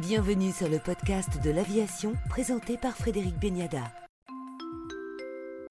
Bienvenue sur le podcast de l'aviation présenté par Frédéric Beniada.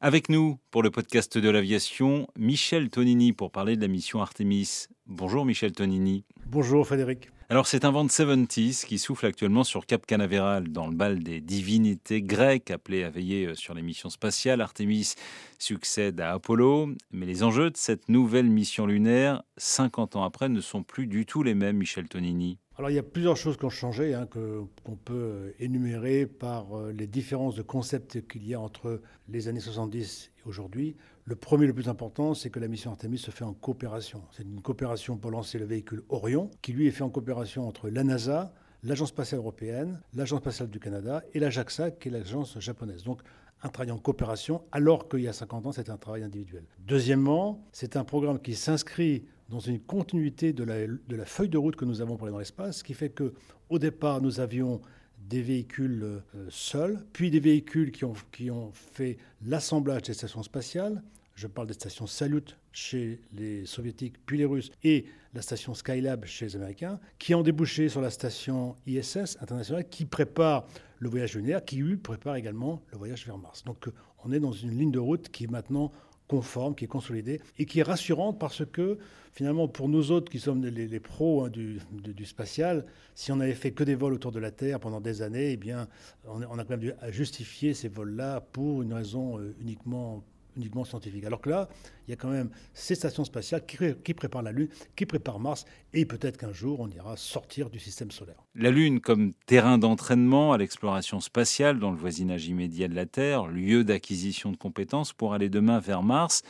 Avec nous pour le podcast de l'aviation, Michel Tonini pour parler de la mission Artemis. Bonjour Michel Tonini. Bonjour Frédéric. Alors c'est un vent de 70 qui souffle actuellement sur Cap Canaveral dans le bal des divinités grecques appelées à veiller euh, sur les missions spatiales. Artemis succède à Apollo, mais les enjeux de cette nouvelle mission lunaire, 50 ans après, ne sont plus du tout les mêmes, Michel Tonini. Alors il y a plusieurs choses qui ont changé, hein, qu'on peut euh, énumérer par euh, les différences de concepts qu'il y a entre les années 70 et aujourd'hui. Le premier, le plus important, c'est que la mission Artemis se fait en coopération. C'est une coopération pour lancer le véhicule Orion, qui lui est fait en coopération entre la NASA, l'Agence spatiale européenne, l'Agence spatiale du Canada et la JAXA, qui est l'agence japonaise. Donc un travail en coopération, alors qu'il y a 50 ans, c'était un travail individuel. Deuxièmement, c'est un programme qui s'inscrit dans une continuité de la, feuille de route que nous avons pour aller dans l'espace, ce qui fait que au départ, nous avions des véhicules euh, seuls, puis des véhicules qui ont, qui ont fait l'assemblage des stations spatiales. Je parle des stations Salut chez les soviétiques, puis les russes, et la station Skylab chez les Américains, qui ont débouché sur la station ISS internationale, qui prépare le voyage lunaire, qui lui prépare également le voyage vers Mars. Donc on est dans une ligne de route qui est maintenant conforme, qui est consolidée et qui est rassurante parce que finalement pour nous autres qui sommes les, pros hein, du, spatial, si on avait fait que des vols autour de la Terre pendant des années, eh bien on, a quand même dû justifier ces vols-là pour une raison euh, uniquement uniquement scientifique. Alors que là, il y a quand même ces stations spatiales qui, préparent la Lune, qui préparent Mars, et peut-être qu'un jour, on ira sortir du système solaire. La Lune comme terrain d'entraînement à l'exploration spatiale dans le voisinage immédiat de la Terre, lieu d'acquisition de compétences pour aller demain vers Mars,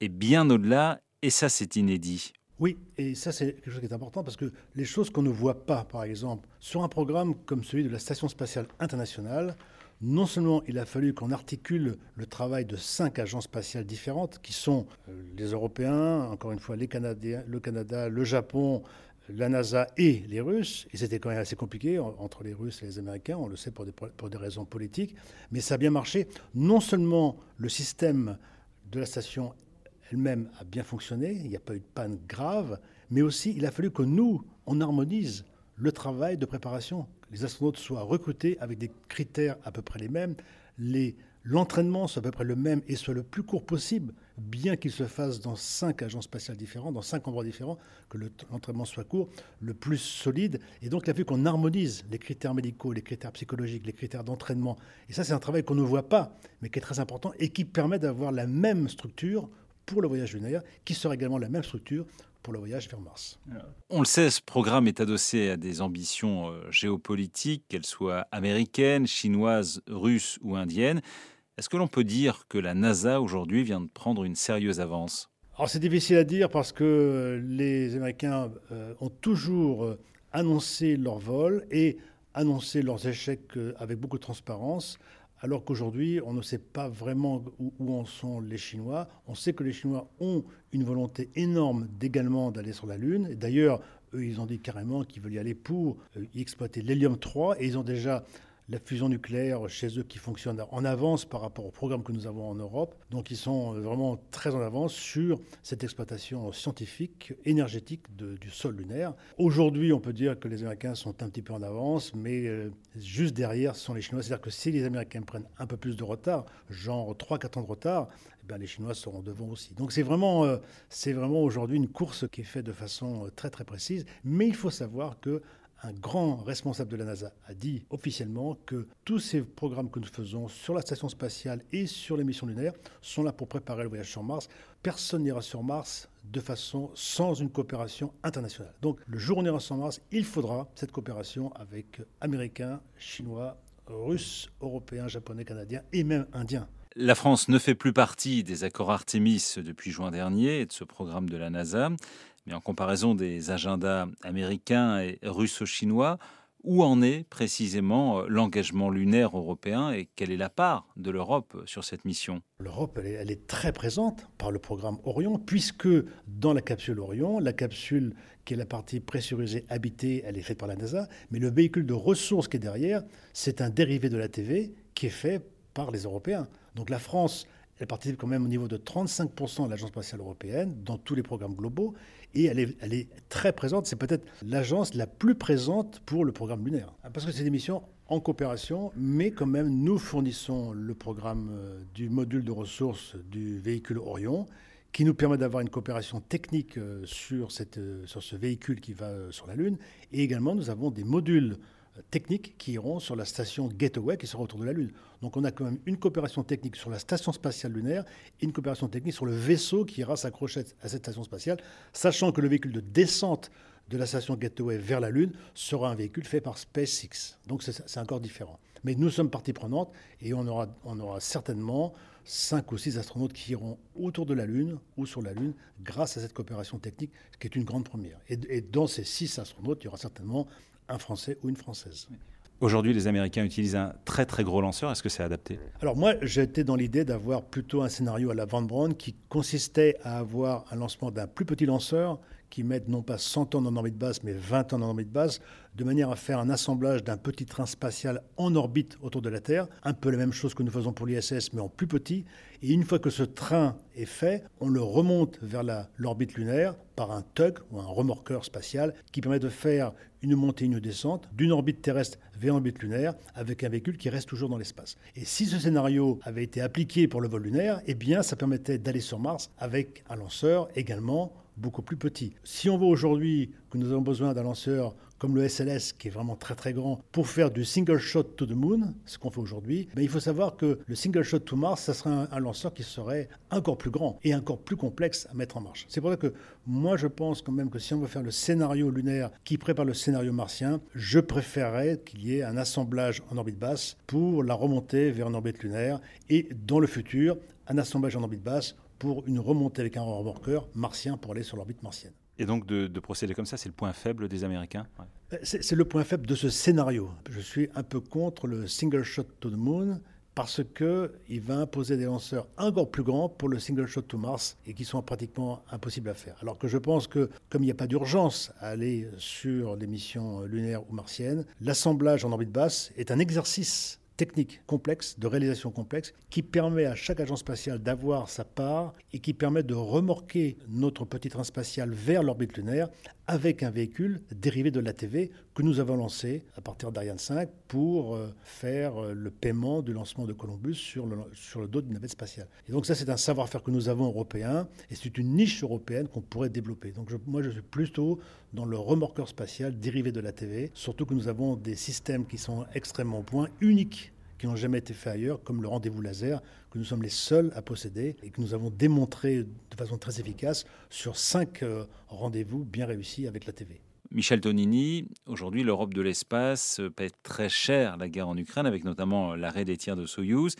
et bien au-delà, et ça c'est inédit. Oui, et ça c'est quelque chose qui est important parce que les choses qu'on ne voit pas, par exemple, sur un programme comme celui de la Station spatiale internationale, non seulement il a fallu qu'on articule le travail de cinq agences spatiales différentes, qui sont euh, les Européens, encore une fois le Canada, le Japon, la NASA et les Russes, et c'était quand même assez compliqué entre les Russes et les Américains, on le sait pour des, pour des raisons politiques, mais ça a bien marché. Non seulement le système de la station elle-même a bien fonctionné, il n'y a pas eu de panne grave, mais aussi il a fallu que nous, on harmonise le travail de préparation, les astronautes soient recrutés avec des critères à peu près les mêmes, l'entraînement soit à peu près le même et soit le plus court possible, bien qu'il se fasse dans cinq agences spatiales différentes, dans cinq endroits différents, que l'entraînement soit court, le plus solide. Et donc, il a qu'on harmonise les critères médicaux, les critères psychologiques, les critères d'entraînement. Et ça, c'est un travail qu'on ne voit pas, mais qui est très important et qui permet d'avoir la même structure pour le voyage lunaire, qui sera également la même structure pour le voyage vers Mars. On le sait, ce programme est adossé à des ambitions euh, géopolitiques, qu'elles soient américaines, chinoises, russes ou indiennes. Est-ce que l'on peut dire que la NASA aujourd'hui vient de prendre une sérieuse avance? Alors c'est difficile à dire parce que les Américains euh, ont toujours euh, annoncé leur vol et annoncé leurs échecs avec beaucoup de transparence alors qu'aujourd'hui, on ne sait pas vraiment où, en sont les Chinois. On sait que les Chinois ont une volonté énorme d'également d'aller sur la Lune. D'ailleurs, eux, ils ont dit carrément qu'ils veulent y aller pour euh, y exploiter l'hélium 3, et ils ont déjà la fusion nucléaire chez eux qui fonctionne en avance par rapport au programme que nous avons en Europe. Donc ils sont vraiment très en avance sur cette exploitation scientifique, énergétique du sol lunaire. Aujourd'hui, on peut dire que les Américains sont un petit peu en avance, mais euh, juste derrière sont les Chinois. C'est-à-dire que si les Américains prennent un peu plus de retard, genre 3-4 ans de retard, eh bien, les Chinois seront devant aussi. Donc c'est vraiment, euh, c'est vraiment aujourd'hui une course qui est faite de façon euh, très très précise. Mais il faut savoir que un grand responsable de la NASA a dit officiellement que tous ces programmes que nous faisons sur la station spatiale et sur les missions lunaires sont là pour préparer le voyage sur Mars. Personne n'ira sur Mars de façon sans une coopération internationale. Donc le jour où on ira sur Mars, il faudra cette coopération avec Américains, Chinois, Russes, Européens, Japonais, Canadiens et même Indiens. La France ne fait plus partie des accords Artemis depuis juin dernier et de ce programme de la NASA. Mais en comparaison des agendas américains et russo-chinois, où en est précisément euh, l'engagement lunaire européen et quelle est la part de l'Europe sur cette mission? L'Europe, elle, est très présente par le programme Orion, puisque dans la capsule Orion, la capsule qui est la partie pressurisée habitée, elle est faite par la NASA, mais le véhicule de ressources qui est derrière, c'est un dérivé de la TV qui est fait par les Européens. Donc la France Elle participe quand même au niveau de 35% de l'Agence spatiale européenne dans tous les programmes globaux et elle est, très présente. C'est peut-être l'agence la plus présente pour le programme lunaire. Parce que c'est des missions en coopération, mais quand même nous fournissons le programme euh, du module de ressources du véhicule Orion qui nous permet d'avoir une coopération technique euh, euh, sur ce véhicule qui va sur la Lune. Et également, nous avons des modules techniques qui iront sur la station Gateway qui sera autour de la Lune. Donc on a quand même une coopération technique sur la station spatiale lunaire et une coopération technique sur le vaisseau qui ira s'accrocher à cette station spatiale, sachant que le véhicule de descente de la station Gateway vers la Lune sera un véhicule fait par SpaceX. Donc c'est encore différent. Mais nous sommes partie prenante et on aura, on aura certainement cinq ou six astronautes qui iront autour de la Lune ou sur la Lune grâce à cette coopération technique, ce qui est une grande première. Et, et dans ces six astronautes, il y aura certainement un Français ou une Française. Aujourd'hui, les Américains utilisent un très très gros lanceur. Est-ce que c'est adapté? Alors moi, j'étais dans l'idée d'avoir plutôt un scénario à la Van Braun qui consistait à avoir un lancement d'un plus petit lanceur qui mettent non pas 100 tonnes en orbite basse, mais 20 tonnes en orbite basse, de manière à faire un assemblage d'un petit train spatial en orbite autour de la Terre, un peu la même chose que nous faisons pour l'ISS, mais en plus petit. Et une fois que ce train est fait, on le remonte vers l'orbite lunaire par un tug ou un remorqueur spatial qui permet de faire une montée, une descente d'une orbite terrestre vers l'orbite lunaire avec un véhicule qui reste toujours dans l'espace. Et si ce scénario avait été appliqué pour le vol lunaire, eh bien, ça permettait d'aller sur Mars avec un lanceur également beaucoup plus petit. Si on veut aujourd'hui que nous avons besoin d'un lanceur comme le SLS, qui est vraiment très très grand, pour faire du single shot to the moon, ce qu'on fait aujourd'hui, ben, il faut savoir que le single shot to Mars, ça serait un, lanceur qui serait encore plus grand et encore plus complexe à mettre en marche. C'est pour ça que moi je pense quand même que si on veut faire le scénario lunaire qui prépare le scénario martien, je préférerais qu'il y ait un assemblage en orbite basse pour la remontée vers une orbite lunaire et dans le futur, un assemblage en orbite basse pour une remontée avec un remorqueur martien pour aller sur l'orbite martienne. Et donc de, procéder comme ça, c'est le point faible des Américains euh, C'est le point faible de ce scénario. Je suis un peu contre le single shot to the moon parce qu'il va imposer des lanceurs encore plus grands pour le single shot to Mars et qui sont pratiquement impossibles à faire. Alors que je pense que comme il n'y a pas d'urgence à aller sur des missions lunaires ou martiennes, l'assemblage en orbite basse est un exercice technique complexe, de réalisation complexe, qui permet à chaque agence spatiale d'avoir sa part et qui permet de remorquer notre petit train spatial vers l'orbite lunaire avec un véhicule dérivé de l'ATV que nous avons lancé à partir d'Ariane 5 pour euh, faire euh, le paiement du lancement de Columbus sur le, dos d'une navette spatiale. Et donc ça, c'est un savoir-faire que nous avons européen et c'est une niche européenne qu'on pourrait développer. Donc moi, je suis plutôt dans le remorqueur spatial dérivé de l'ATV, surtout que nous avons des systèmes qui sont extrêmement point, uniques qui n'ont jamais été faits ailleurs, comme le rendez-vous laser, que nous sommes les seuls à posséder et que nous avons démontré de façon très efficace sur cinq euh, rendez-vous bien réussis avec la TV. Michel Tonini, aujourd'hui l'Europe de l'espace paie très cher la guerre en Ukraine, avec notamment l'arrêt des tirs de Soyouz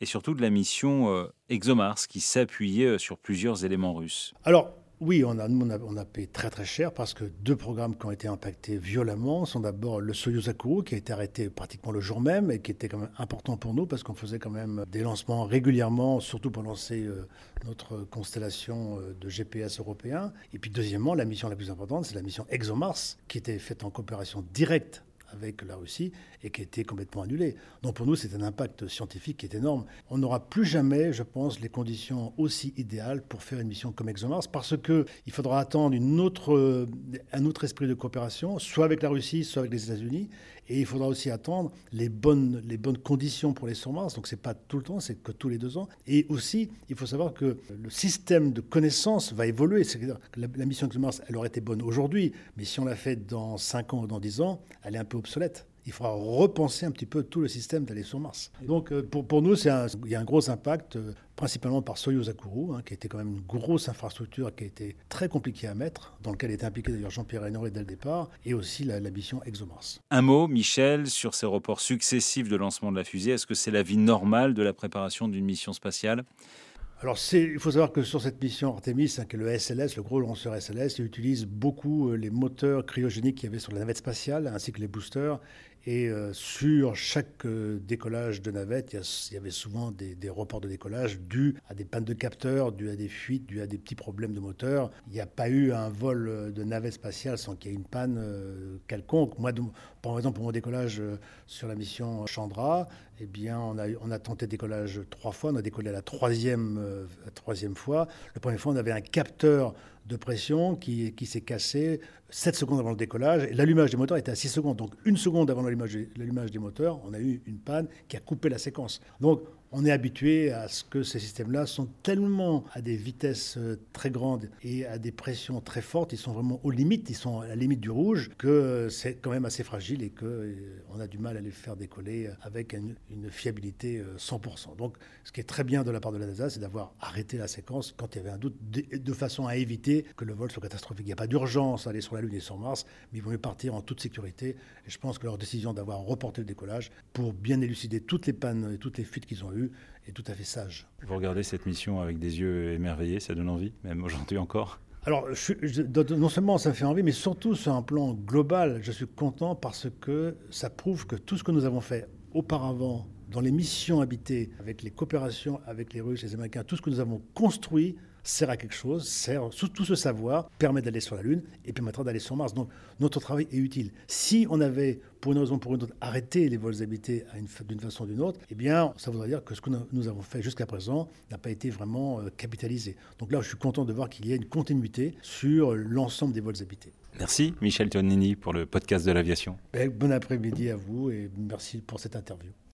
et surtout de la mission euh, ExoMars qui s'appuyait euh, sur plusieurs éléments russes. Alors, oui, on a, on, a, payé très très cher parce que deux programmes qui ont été impactés violemment sont d'abord le Soyuz Akuru qui a été arrêté pratiquement le jour même et qui était quand même important pour nous parce qu'on faisait quand même des lancements régulièrement, surtout pour lancer euh, notre constellation euh, de GPS européen. Et puis deuxièmement, la mission la plus importante, c'est la mission ExoMars qui était faite en coopération directe avec la Russie et qui a été complètement annulé. Donc pour nous, c'est un impact scientifique qui est énorme. On n'aura plus jamais, je pense, les conditions aussi idéales pour faire une mission comme ExoMars parce qu'il faudra attendre autre, un autre esprit de coopération, soit avec la Russie, soit avec les États-Unis. Et il faudra aussi attendre les bonnes, les bonnes conditions pour les Mars. Donc, ce n'est pas tout le temps, c'est que tous les deux ans. Et aussi, il faut savoir que le système de connaissances va évoluer. C'est-à-dire que la, mission ExoMars, elle aurait été bonne aujourd'hui, mais si on l'a fait dans 5 ans ou dans 10 ans, elle est un peu obsolète il faudra repenser un petit peu tout le système d'aller sur Mars. Donc euh, pour, pour nous, un, il y a un gros impact, euh, principalement par Soyuz Akuru, hein, qui était quand même une grosse infrastructure qui a été très compliquée à mettre, dans lequel était impliqué d'ailleurs Jean-Pierre Hénoré dès le départ, et aussi la, la, mission ExoMars. Un mot, Michel, sur ces reports successifs de lancement de la fusée. Est-ce que c'est la vie normale de la préparation d'une mission spatiale? Alors, il faut savoir que sur cette mission Artemis, hein, qui est le SLS, le gros lanceur SLS, il utilise beaucoup euh, les moteurs cryogéniques qu'il y avait sur la navette spatiale, ainsi que les boosters. Et euh, sur chaque euh, décollage de navette, il y, avait souvent des, reports de décollage dus à des pannes de capteurs, dus à des fuites, dus à des petits problèmes de moteur. Il n'y a pas eu un vol euh, de navette spatiale sans qu'il y ait une panne quelconque. Moi, par exemple, pour mon décollage sur la mission Chandra, eh bien, on a, tenté décollage trois fois. On a décollé la troisième, la troisième fois. Le premier fois, on avait un capteur de pression qui, qui s'est cassé 7 secondes avant le décollage. Et l'allumage des moteurs était à 6 secondes. Donc, une seconde avant l'allumage des moteurs, on a eu une panne qui a coupé la séquence. Donc, on est habitué à ce que ces systèmes-là sont tellement à des vitesses euh, très grandes et à des pressions très fortes, ils sont vraiment aux limites, ils sont à la limite du rouge, que c'est quand même assez fragile et qu'on euh, a du mal à les faire décoller avec une, fiabilité 100%. Euh, Donc ce qui est très bien de la part de la NASA, c'est d'avoir arrêté la séquence quand il y avait un doute, de, façon à éviter que le vol soit catastrophique. Il n'y a pas d'urgence à aller sur la Lune et sur Mars, mais ils vont mieux partir en toute sécurité. Et je pense que leur décision d'avoir reporté le décollage pour bien élucider toutes les pannes et toutes les fuites qu'ils ont eues, est tout à fait sage. Vous regardez cette mission avec des yeux émerveillés, ça donne envie, même aujourd'hui encore alors, non seulement ça me fait envie, mais surtout sur un plan global, je suis content parce que ça prouve que tout ce que nous avons fait auparavant dans les missions habitées, avec les coopérations avec les Russes, les Américains, tout ce que nous avons construit sert à quelque chose, sert, tout ce savoir permet d'aller sur la Lune et permettra d'aller sur Mars. Donc notre travail est utile. Si on avait, pour une raison ou pour une autre, arrêté les vols habités d'une façon ou d'une autre, eh bien, ça voudrait dire que ce que nous avons fait jusqu'à présent n'a pas été vraiment euh, capitalisé. Donc là, je suis content de voir qu'il y a une continuité sur l'ensemble des vols habités. Merci Michel Tonini pour le podcast de l'aviation. Ben, bon après-midi à vous et merci pour cette interview.